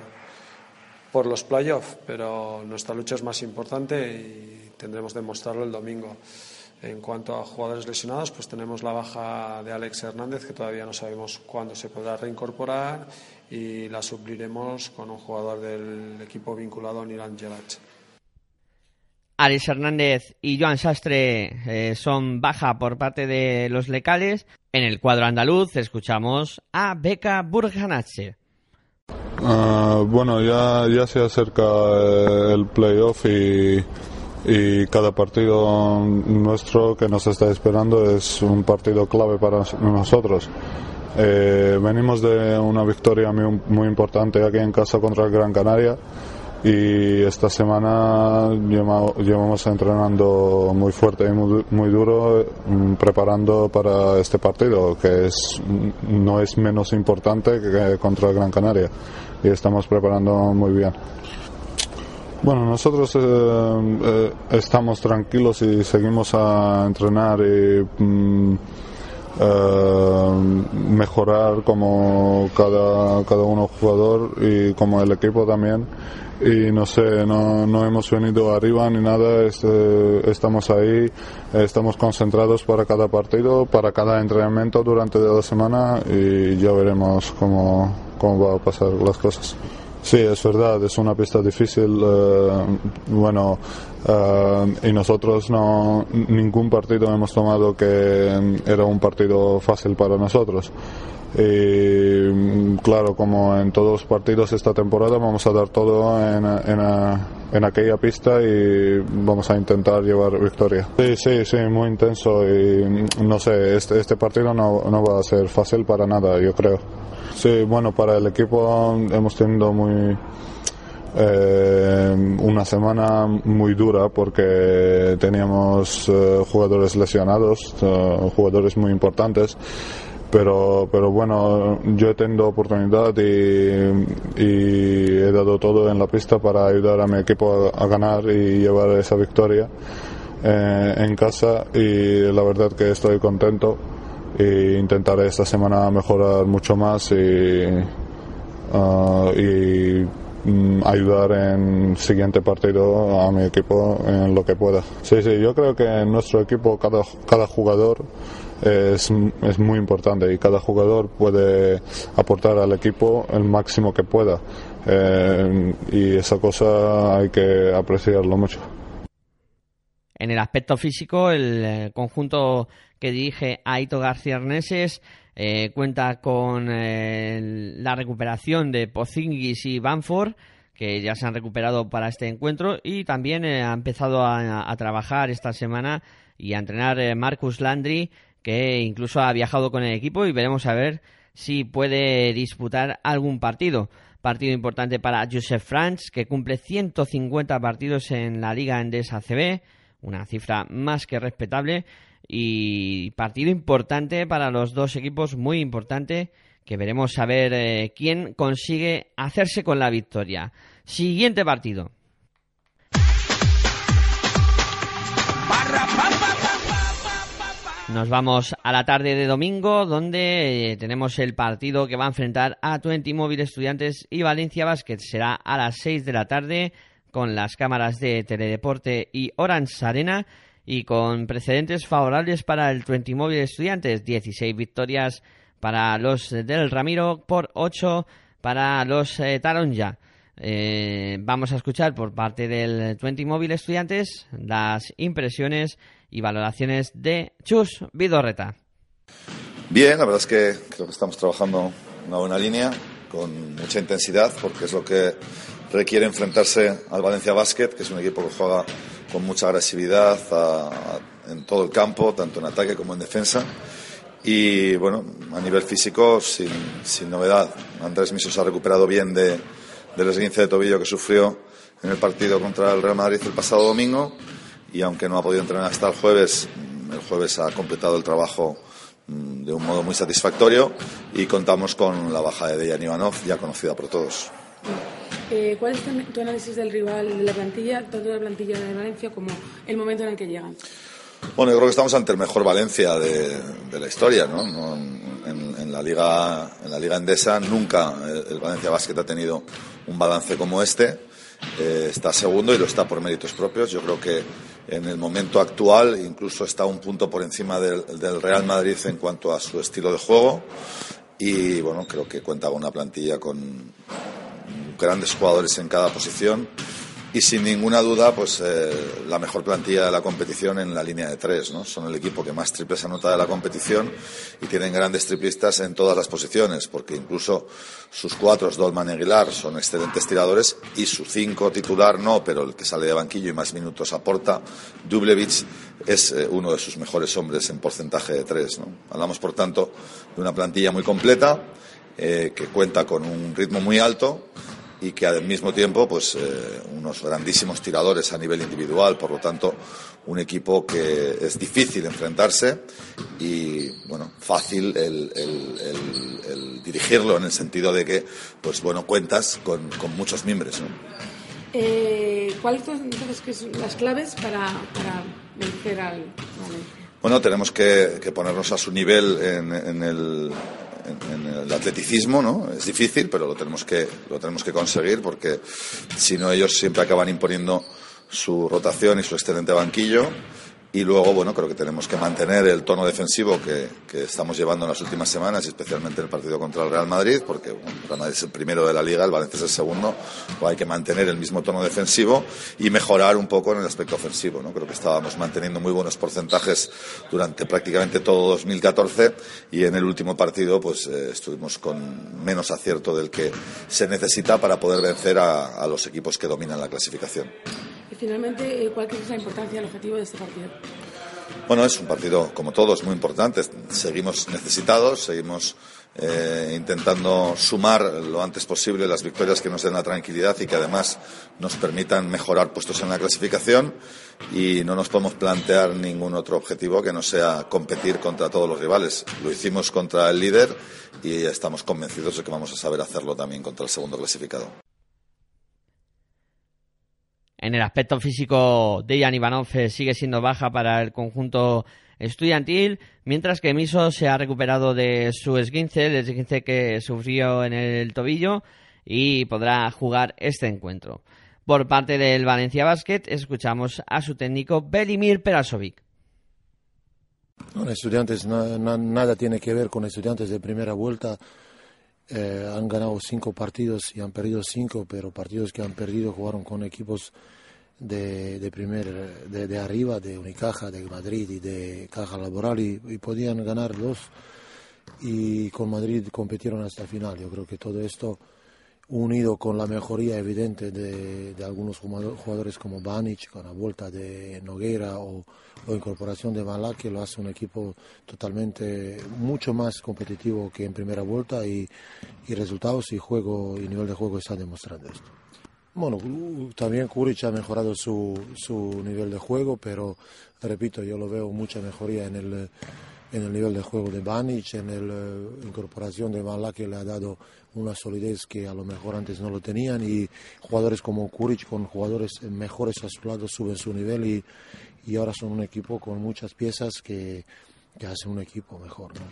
por los playoffs, pero nuestra lucha es más importante y tendremos que demostrarlo el domingo. En cuanto a jugadores lesionados, pues tenemos la baja de Alex Hernández, que todavía no sabemos cuándo se podrá reincorporar, y la supliremos con un jugador del equipo vinculado a Nilan Gelach. Alex Hernández y Joan Sastre eh, son baja por parte de los lecales. En el cuadro andaluz escuchamos a Beca Burganache. Uh, bueno, ya, ya se acerca eh, el playoff y, y cada partido nuestro que nos está esperando es un partido clave para nosotros. Eh, venimos de una victoria muy, importante aquí en casa contra el Gran Canaria y esta semana llevamos entrenando muy fuerte y muy, duro mm, preparando para este partido que es no es menos importante que contra el Gran Canaria y estamos preparando muy bien. Bueno, nosotros eh, eh, estamos tranquilos y seguimos a entrenar y mm, mejorar como cada, cada uno jugador y como el equipo también y no sé, no, no hemos venido arriba ni nada, estamos ahí, estamos concentrados para cada partido, para cada entrenamiento durante la semana y ya veremos cómo, cómo va a pasar las cosas. Sí, es verdad, es una pista difícil. Eh, bueno, eh, y nosotros no, ningún partido hemos tomado que era un partido fácil para nosotros. Y claro, como en todos los partidos esta temporada, vamos a dar todo en, en, aquella pista y vamos a intentar llevar victoria. Sí, sí, sí, muy intenso y no sé, este, este partido no, no va a ser fácil para nada, yo creo. Sí, bueno, para el equipo hemos tenido muy, eh, una semana muy dura porque teníamos eh, jugadores lesionados, eh, jugadores muy importantes pero, pero bueno, yo he tenido oportunidad y, he dado todo en la pista para ayudar a mi equipo a, ganar y llevar esa victoria eh, en casa y la verdad que estoy contento e intentaré esta semana mejorar mucho más y, uh, y mm, ayudar en el siguiente partido a mi equipo en lo que pueda. Sí, sí, yo creo que en nuestro equipo cada, cada jugador es, es muy importante y cada jugador puede aportar al equipo el máximo que pueda. Eh, y esa cosa hay que apreciarlo mucho. En el aspecto físico, el eh, conjunto que dirige Aito García Arneses eh, cuenta con la recuperación de Pozingis y Banford, que ya se han recuperado para este encuentro, y también ha empezado a, a, trabajar esta semana y a entrenar Marcus Landry, que incluso ha viajado con el equipo y veremos a ver si puede disputar algún partido. Partido importante para Joseph Franz, que cumple 150 partidos en la Liga Endesa CB, una cifra más que respetable. Y partido importante para los dos equipos, muy importante, que veremos a ver eh, quién consigue hacerse con la victoria. Siguiente partido. Nos vamos a la tarde de domingo, donde eh, tenemos el partido que va a enfrentar a Twenty Móvil Estudiantes y Valencia Basket. Será a las 6 de la tarde con las cámaras de Teledeporte y Orange Arena y con precedentes favorables para el Twenty Móvil Estudiantes. 16 victorias para los del Ramiro por 8 para los eh, Taronja. Eh, vamos a escuchar por parte del 20 Móvil Estudiantes las impresiones y valoraciones de Chus Vidorreta. Bien, la verdad es que creo que estamos trabajando una buena línea, con mucha intensidad, porque es lo que requiere enfrentarse al Valencia Basket, que es un equipo que juega con mucha agresividad en todo el campo, tanto en ataque como en defensa. Y bueno, a nivel físico, sin, sin novedad. Andrés Miso se ha recuperado bien de, del esguince de tobillo que sufrió en el partido contra el Real Madrid el pasado domingo. Y aunque no ha podido entrenar hasta el jueves, el jueves ha completado el trabajo mm, de un modo muy satisfactorio y contamos con la baja de Dejan Ivanov, ya conocida por todos. Eh, ¿Cuál es tu análisis del rival de la plantilla, tanto de la plantilla de Valencia como el momento en el que llegan? Bueno, yo creo que estamos ante el mejor Valencia de, la historia, ¿no? en, la liga, en la liga endesa nunca el, Valencia Basket ha tenido un balance como este. Eh, está segundo y lo está por méritos propios. Yo creo que en el momento actual incluso está un punto por encima del, del Real Madrid en cuanto a su estilo de juego. Y bueno, creo que cuenta con una plantilla con grandes jugadores en cada posición y sin ninguna duda pues eh, la mejor plantilla de la competición en la línea de tres ¿no? son el equipo que más triples anota de la competición y tienen grandes triplistas en todas las posiciones porque incluso sus cuatro Dolman y Aguilar son excelentes tiradores y su cinco titular no pero el que sale de banquillo y más minutos aporta Dublevich es eh, uno de sus mejores hombres en porcentaje de tres ¿no? hablamos por tanto de una plantilla muy completa eh, que cuenta con un ritmo muy alto y que al mismo tiempo pues eh, unos grandísimos tiradores a nivel individual. Por lo tanto un equipo que es difícil enfrentarse y bueno fácil el, dirigirlo en el sentido de que pues bueno cuentas con, muchos miembros eh, ¿cuáles son entonces las claves para, vencer al bueno tenemos que, ponernos a su nivel en el en, el atleticismo, ¿no? Es difícil, pero lo tenemos que, lo tenemos que conseguir porque si no ellos siempre acaban imponiendo su rotación y su excelente banquillo y luego, bueno, creo que tenemos que mantener el tono defensivo que, estamos llevando en las últimas semanas, especialmente en el partido contra el Real Madrid, porque el Real Madrid es el primero de la liga, el Valencia es el segundo, pues hay que mantener el mismo tono defensivo y mejorar un poco en el aspecto ofensivo. ¿no? Creo que estábamos manteniendo muy buenos porcentajes durante prácticamente todo 2014 y en el último partido pues eh, estuvimos con menos acierto del que se necesita para poder vencer a los equipos que dominan la clasificación. Finalmente, eh, ¿cuál es la importancia del objetivo de este partido? Bueno, es un partido, como todos, muy importante. Seguimos necesitados, seguimos eh, intentando sumar lo antes posible las victorias que nos den la tranquilidad y que además nos permitan mejorar puestos en la clasificación y no nos podemos plantear ningún otro objetivo que no sea competir contra todos los rivales. Lo hicimos contra el líder y estamos convencidos de que vamos a saber hacerlo también contra el segundo clasificado. En el aspecto físico, Dejan Ivanov eh, sigue siendo baja para el conjunto estudiantil, mientras que Miso se ha recuperado de su esguince, el esguince que sufrió en el tobillo, y podrá jugar este encuentro. Por parte del Valencia Basket, escuchamos a su técnico Belimir Perasovic. estudiantes nada tiene que ver con estudiantes de primera vuelta. Eh, han ganado cinco partidos y han perdido cinco, pero partidos que han perdido jugaron con equipos de, de, primer, de, arriba, de Unicaja, de Madrid y de Caja Laboral y, podían ganar dos y con Madrid competieron hasta final. Yo creo que todo esto unido con la mejoría evidente de, algunos jugadores como Banic, con la vuelta de Noguera o, la incorporación de que lo hace un equipo totalmente mucho más competitivo que en primera vuelta y, y resultados y juego y nivel de juego está demostrando esto. Bueno, también Kuric ha mejorado su, su nivel de juego, pero repito, yo lo veo mucha mejoría en el, en el nivel de juego de Banic, en la eh, incorporación de Mala que le ha dado una solidez que a lo mejor antes no lo tenían y jugadores como Kuric con jugadores mejores a su lado suben su nivel y, y ahora son un equipo con muchas piezas que, que hacen un equipo mejor. ¿no?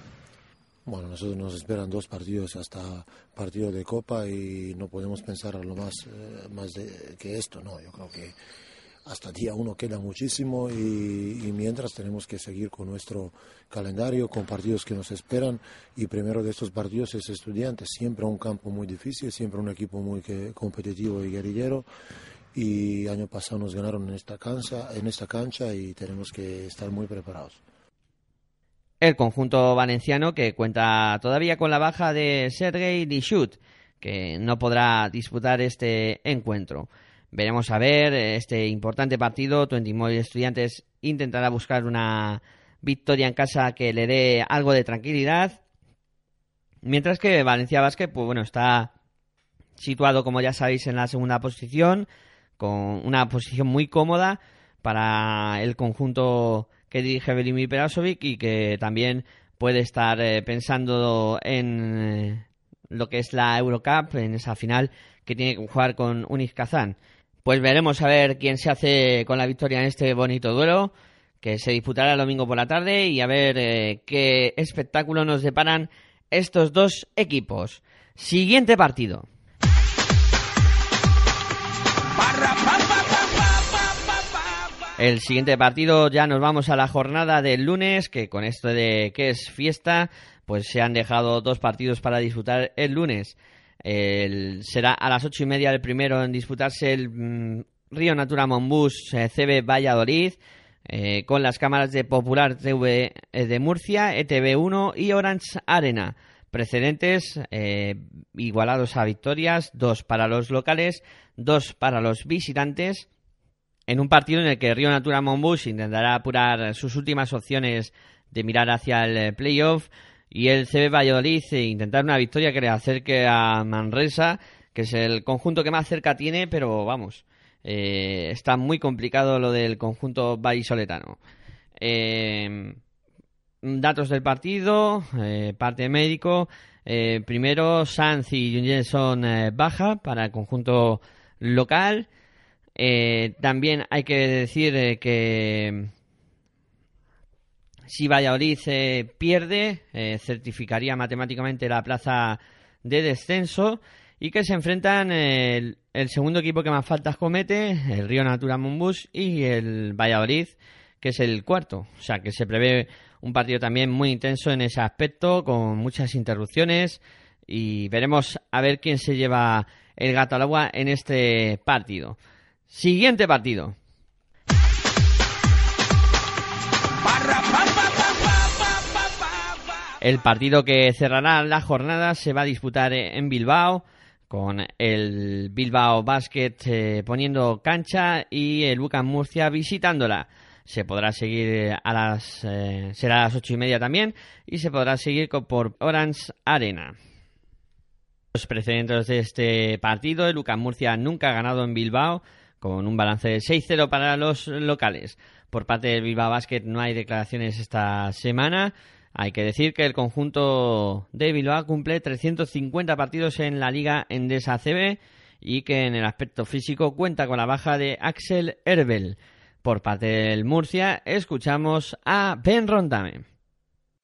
Bueno, nosotros nos esperan dos partidos hasta partido de Copa y no podemos pensar lo más, eh, más que esto, ¿no? Yo creo que hasta día uno queda muchísimo y, mientras tenemos que seguir con nuestro calendario, con partidos que nos esperan y primero de estos partidos es estudiantes, siempre un campo muy difícil, siempre un equipo muy competitivo y guerrillero y año pasado nos ganaron en esta cancha, en esta cancha y tenemos que estar muy preparados. El conjunto valenciano que cuenta todavía con la baja de Sergei Dishut, que no podrá disputar este encuentro. Veremos a ver este importante partido. Twenty Estudiantes intentará buscar una victoria en casa que le dé algo de tranquilidad. Mientras que Valencia Basket, pues bueno, está situado, como ya sabéis, en la segunda posición, con una posición muy cómoda para el conjunto que dirige Velimir Perasovic y que también puede estar eh, pensando en eh, lo que es la Eurocup, en esa final que tiene que jugar con Unis Kazán. Pues veremos a ver quién se hace con la victoria en este bonito duelo que se disputará el domingo por la tarde y a ver eh, qué espectáculo nos deparan estos dos equipos. Siguiente partido. El siguiente partido ya nos vamos a la jornada del lunes, que con esto de que es fiesta, pues se han dejado dos partidos para disputar el lunes será a las ocho y media el primero en disputarse el mm, Río Natura Monbus eh, CB Valladolid. Eh, con las cámaras de Popular TV eh, de Murcia, ETV1 y Orange Arena. Precedentes igualados a victorias, dos para los locales, dos para los visitantes. En un partido en el que Río Natura Monbus intentará apurar sus últimas opciones de mirar hacia el playoff y el CB Valladolid e intentar una victoria que le acerque a Manresa, que es el conjunto que más cerca tiene, pero vamos, eh, está muy complicado lo del conjunto vallisoletano. Eh, datos del partido, eh, parte médico. primero, Sanz y Jungelson baja para el conjunto local. también hay que decir que si Valladolid eh, pierde, eh, certificaría matemáticamente la plaza de descenso y que se enfrentan el, segundo equipo que más faltas comete, el Río Natura Monbus y el Valladolid, que es el cuarto. O sea que se prevé un partido también muy intenso en ese aspecto, con muchas interrupciones y veremos a ver quién se lleva el gato al agua en este partido. Siguiente partido. El partido que cerrará la jornada se va a disputar en Bilbao con el Bilbao Basket eh, poniendo cancha y el Bucan Murcia visitándola. Se podrá seguir a las eh, será a las ocho y media también y se podrá seguir por Orange Arena. Los precedentes de este partido, el Bucan Murcia nunca ha ganado en Bilbao con un balance de 6-0 para los locales. Por parte del Bilbao Basket no hay declaraciones esta semana. Hay que decir que el conjunto de Bilbao cumple 350 partidos en la Liga Endesa CB y que en el aspecto físico cuenta con la baja de Axel Herbel. Por parte del Murcia, escuchamos a Ben Rondame.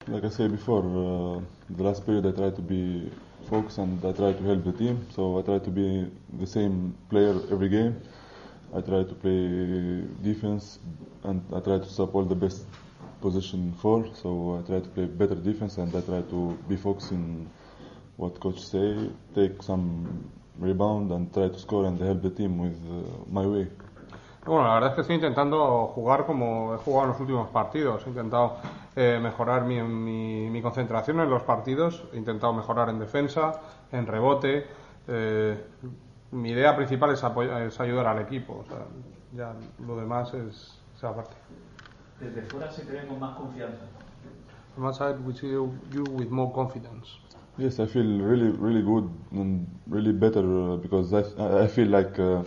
Like I said before, uh, the last period I tried to be focused and I tried to help the team. So I tried to be the same player every game. I tried to play defense and I tried to support the best position four, so I try to play better defense and I try to be focusing what coach say, take some rebound and try to score and help the team with uh, my way. Bueno, la verdad es que estoy intentando jugar como he jugado en los últimos partidos. He intentado eh, mejorar mi, mi, mi, concentración en los partidos, he intentado mejorar en defensa, en rebote. Eh, mi idea principal es, es ayudar al equipo. O sea, ya lo demás es esa parte. Desde fuera se creen con más confianza. From outside, we see you, you with more confidence. Yes, I feel really, really good and really better uh, because I, I feel like uh,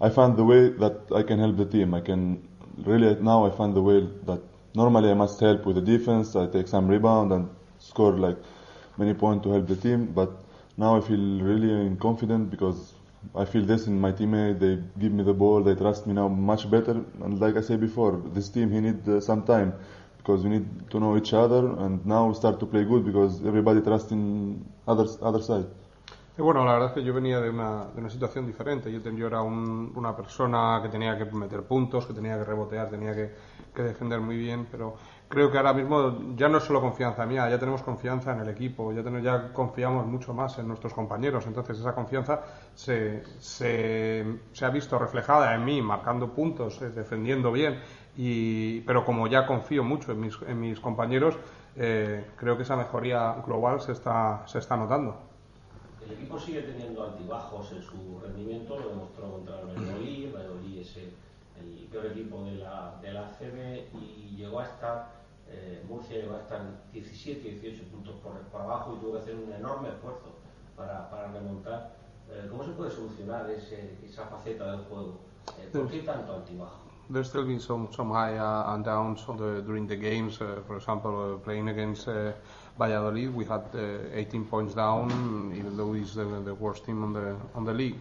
I found the way that I can help the team. I can really now I find the way that normally I must help with the defense. I take some rebound and score like many points to help the team, but now I feel really confident because I feel this in my teammate. They give me the ball. They trust me now much better. And like I said before, this team he need uh, some time because we need to know each other. And now we start to play good because everybody trusts in other other side. Bueno, la verdad es que yo venía de una, de una situación diferente. Yo, era un- una persona que tenía que meter puntos, que tenía que rebotear, tenía que defender muy bien, pero creo que ahora mismo ya no es solo confianza mía, ya tenemos confianza en el equipo, ya, tenemos, ya confiamos mucho más en nuestros compañeros. Entonces esa confianza se, se, ha visto reflejada en mí, marcando puntos, eh, defendiendo bien, y, pero como ya confío mucho en mis, en mis compañeros, eh, creo que esa mejoría global se está, se está notando. El equipo sigue teniendo altibajos en su rendimiento, lo demostró contra el Valladolid. Valladolid es el, peor equipo de la, de la ACB y llegó a estar, eh, Murcia llegó a estar 17, 18 puntos por, por abajo y tuvo que hacer un enorme esfuerzo para, para remontar. Eh, ¿Cómo se puede solucionar ese, esa faceta del juego? Eh, ¿Por qué tanto altibajo? There's still been some some high uh, and downs on the, during the games. Uh, for example, uh, playing against uh, Valladolid, we had uh, 18 points down, even though it's the, the worst team on the on the league.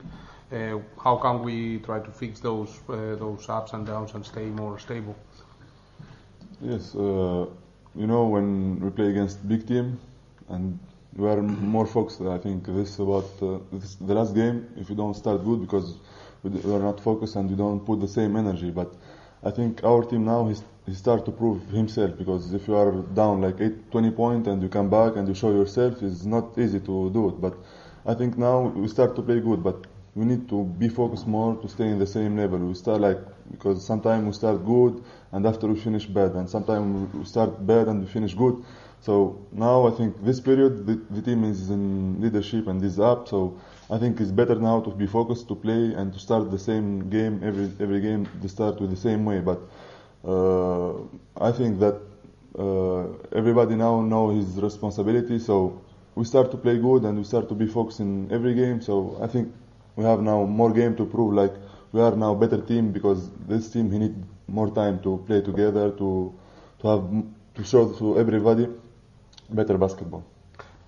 Uh, how can we try to fix those uh, those ups and downs and stay more stable? Yes, uh, you know when we play against big team and we are more focused. I think this is about uh, this, the last game. If you don't start good because we, are not focused and you don't put the same energy, but I think our team now he's, he start to prove himself because if you are down like eight, 20 point and you come back and you show yourself, it's not easy to do it. But I think now we start to play good, but we need to be focused more to stay in the same level. We start like because sometimes we start good and after we finish bad, and sometimes we start bad and we finish good. So now I think this period the, the team is in leadership and is up. So I think it's better now to be focused to play and to start the same game every every game. To start with the same way, but uh, I think that uh, everybody now know his responsibility. So we start to play good and we start to be focused in every game. So I think we have now more game to prove. Like we are now better team because this team he need more time to play together to to have to show to everybody better basketball.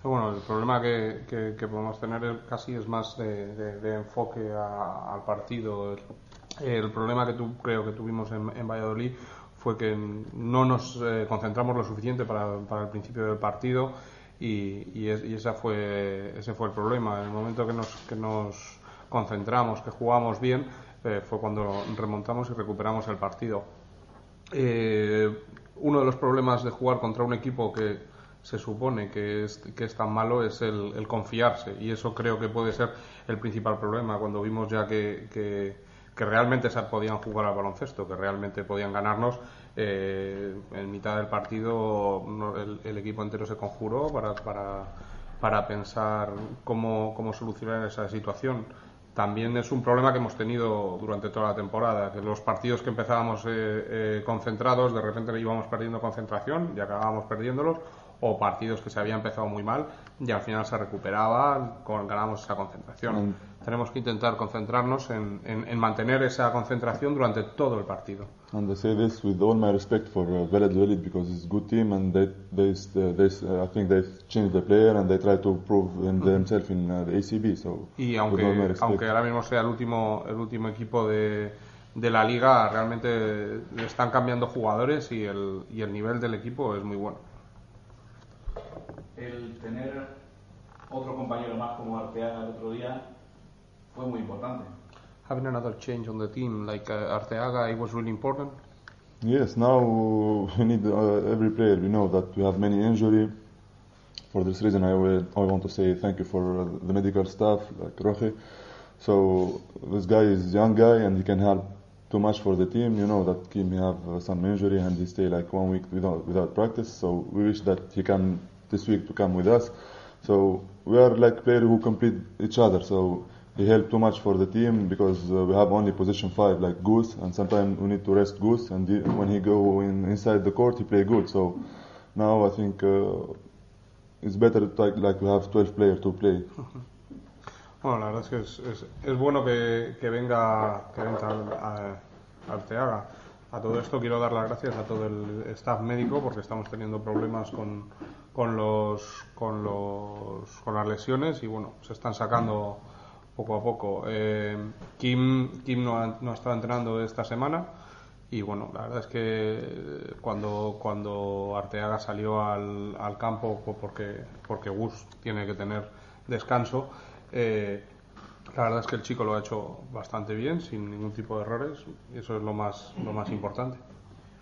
Bueno, el problema que, que- que podemos tener casi es más de, de- de enfoque a- al partido. El, el problema que tú, creo que tuvimos en, en Valladolid fue que no nos eh, concentramos lo suficiente para, para el principio del partido y, y es- y esa fue, ese fue el problema. En el momento que nos, que nos concentramos, que jugamos bien, eh, fue cuando remontamos y recuperamos el partido. Eh, uno de los problemas de jugar contra un equipo que se supone que es, que es tan malo es el, confiarse y eso creo que puede ser el principal problema cuando vimos ya que, que, realmente se podían jugar al baloncesto, que realmente podían ganarnos. eh, en mitad del partido el, el equipo entero se conjuró para, para, para pensar cómo, cómo solucionar esa situación también es un problema que hemos tenido durante toda la temporada, que los partidos que empezábamos eh, eh, concentrados, de repente íbamos perdiendo concentración y acabábamos perdiéndolos, o partidos que se había empezado muy mal y al final se recuperaban, con, ganábamos esa concentración. Tenemos que intentar concentrarnos en, en- en mantener esa concentración durante todo el partido. And I say this with all my respect for uh, Valladolid because it's a good team and they, they, uh, they, uh, I think they changed the player and they try to prove them, themselves in uh, the ACB. So Y aunque, aunque ahora mismo sea el último, el último equipo de, de la liga, realmente están cambiando jugadores y el, y el nivel del equipo es muy bueno. El tener otro compañero más como Arteaga el otro día fue muy importante. Having another change on the team like uh, Arteaga, it was really important. Yes, now we need uh, every player. We know that we have many injury. For this reason, I, will, I want to say thank you for uh, the medical staff, like Roge. So this guy is young guy and he can help too much for the team. You know that Kim have uh, some injury and he stay like one week without without practice. So we wish that he can this week to come with us. So we are like players who complete each other. So he helped too much for the team because uh, we have only position five like Goose, and sometimes we need to rest Goose. And he, when he go in inside the court, he play good. So now I think uh, it's better like, like we have 12 players to play. Bueno, la verdad es que es, es, es bueno que, que venga, que venga a- Arteaga. A todo esto quiero dar las gracias a todo el staff médico porque estamos teniendo problemas con, con, los, con, los, con las lesiones y bueno, se están sacando poco a poco. Eh, Kim, Kim no, ha, no ha estado entrenando esta semana y bueno, la verdad es que cuando, cuando Arteaga salió al, al campo porque, porque Gus tiene que tener descanso. Eh, la verdad es que el chico lo ha hecho bastante bien, sin ningún tipo de errores, y eso es lo más, lo más importante.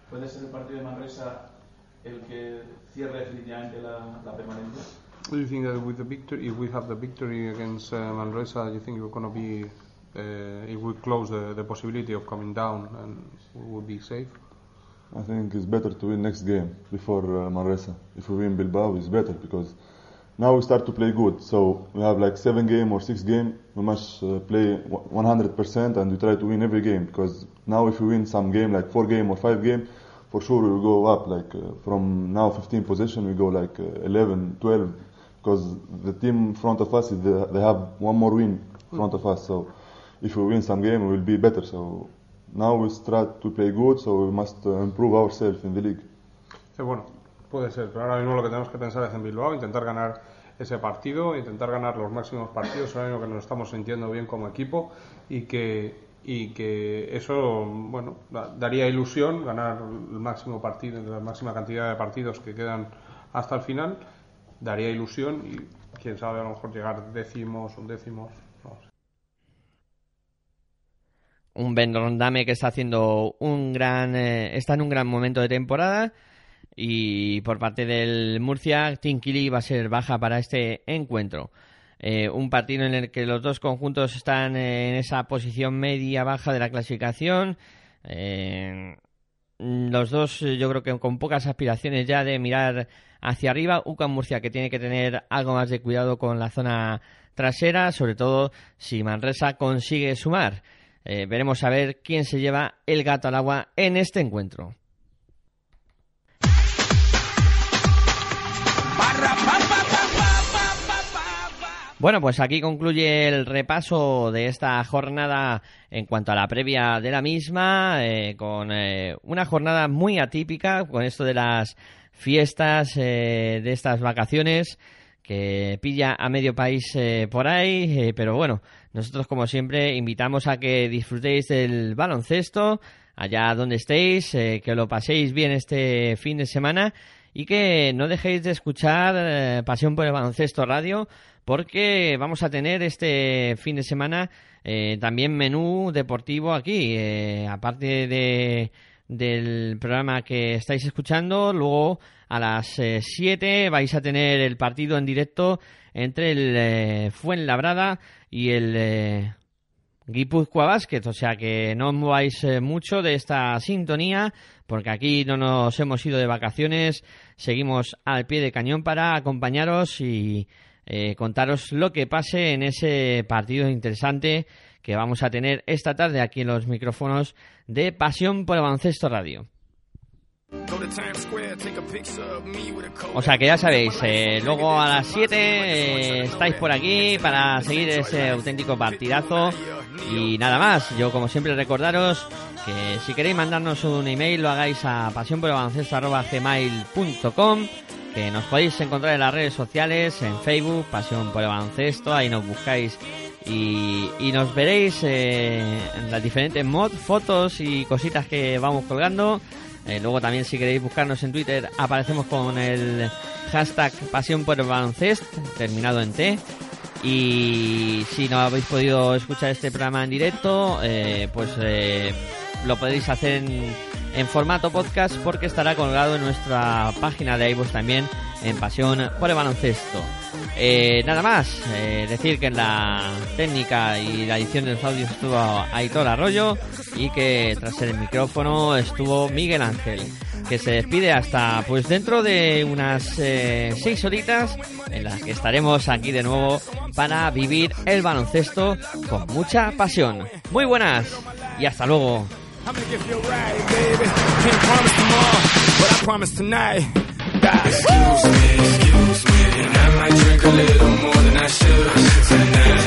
¿Puede ser el partido de Manresa el que cierre definitivamente la, la permanencia? Do you think that with the victory, if we have the victory against uh, Manresa, do you think we're going to be, uh, it will close the, the possibility of coming down and we will be safe? I think it's better to win next game before uh, Manresa. If we win Bilbao, it's better because now we start to play good. So we have like seven game or six game. We must uh, play 100% and we try to win every game because now if we win some game like four game or five game, for sure we will go up. Like uh, from now 15 position, we go like uh, 11, 12 because the team in front of us the, they have one more win in front of us. So if we win some game, we will be better. So now we start to play good, so we must uh, improve ourselves in the league. Sí, bueno, puede ser, pero ahora mismo lo que tenemos que pensar es en Bilbao, intentar ganar ese partido, intentar ganar los máximos partidos, ahora mismo que nos estamos sintiendo bien como equipo y que, y que eso, bueno, da- daría ilusión ganar el máximo partido, la máxima cantidad de partidos que quedan hasta el final, daría ilusión y quién sabe a lo mejor llegar décimos, undécimos, no sé. un Ben Rondame que está haciendo un gran eh, está en un gran momento de temporada y por parte del Murcia Tinkili va a ser baja para este encuentro Eh, un partido en el que los dos conjuntos están eh, en esa posición media baja de la clasificación. Eh, los dos yo creo que con pocas aspiraciones ya de mirar hacia arriba. UCAM Murcia que tiene que tener algo más de cuidado con la zona trasera sobre todo si Manresa consigue sumar. Veremos a ver quién se lleva el gato al agua en este encuentro. Bueno, pues aquí concluye el repaso de esta jornada en cuanto a la previa de la misma, eh, con eh, una jornada muy atípica, con esto de las fiestas, eh, de estas vacaciones, que pilla a medio país eh, por ahí, eh, pero bueno, nosotros como siempre invitamos a que disfrutéis del baloncesto, allá donde estéis, eh, que lo paséis bien este fin de semana y que no dejéis de escuchar Pasión por el Baloncesto Radio porque vamos a tener este fin de semana eh, también menú deportivo aquí, eh, aparte de del programa que estáis escuchando. Luego a las 7 vais a tener el partido en directo entre el eh, Fuenlabrada y el eh, Guipúzcoa Basket. O sea que no os mováis eh, mucho de esta sintonía porque aquí no nos hemos ido de vacaciones. Seguimos al pie de cañón para acompañaros y eh, contaros lo que pase en ese partido interesante que vamos a tener esta tarde aquí en los micrófonos de Pasión por el Baloncesto Radio. O sea que ya sabéis, eh, luego a las 7 eh, estáis por aquí para seguir ese auténtico partidazo y nada más. Yo como siempre recordaros que si queréis mandarnos un email lo hagáis a pasionporelbaloncesto.gmail.com que nos podéis encontrar en las redes sociales, en Facebook, Pasión por el Baloncesto, ahí nos buscáis y, y nos veréis eh, en las diferentes mod, fotos y cositas que vamos colgando. Eh, luego también si queréis buscarnos en Twitter aparecemos con el hashtag Pasión por el Baloncesto, terminado en T. Y si no habéis podido escuchar este programa en directo, eh, pues lo podéis hacer en, en formato podcast porque estará colgado en nuestra página de iVoox también en Pasión por el Baloncesto. Eh, nada más, eh, decir que en la técnica y la edición de los audios estuvo Aitor Arroyo y que tras el micrófono estuvo Miguel Ángel, que se despide hasta pues dentro de unas eh, seis horitas en las que estaremos aquí de nuevo para vivir el baloncesto con mucha pasión. Muy buenas y hasta luego. I'm gonna give you a ride, baby. Can't promise tomorrow, but I promise tonight. Die. Excuse me, excuse me, and I might drink a little more than I should tonight.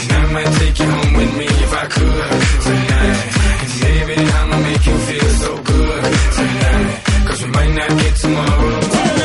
And I might take you home with me if I could tonight. And maybe I'ma make you feel so good tonight. Cause we might not get tomorrow.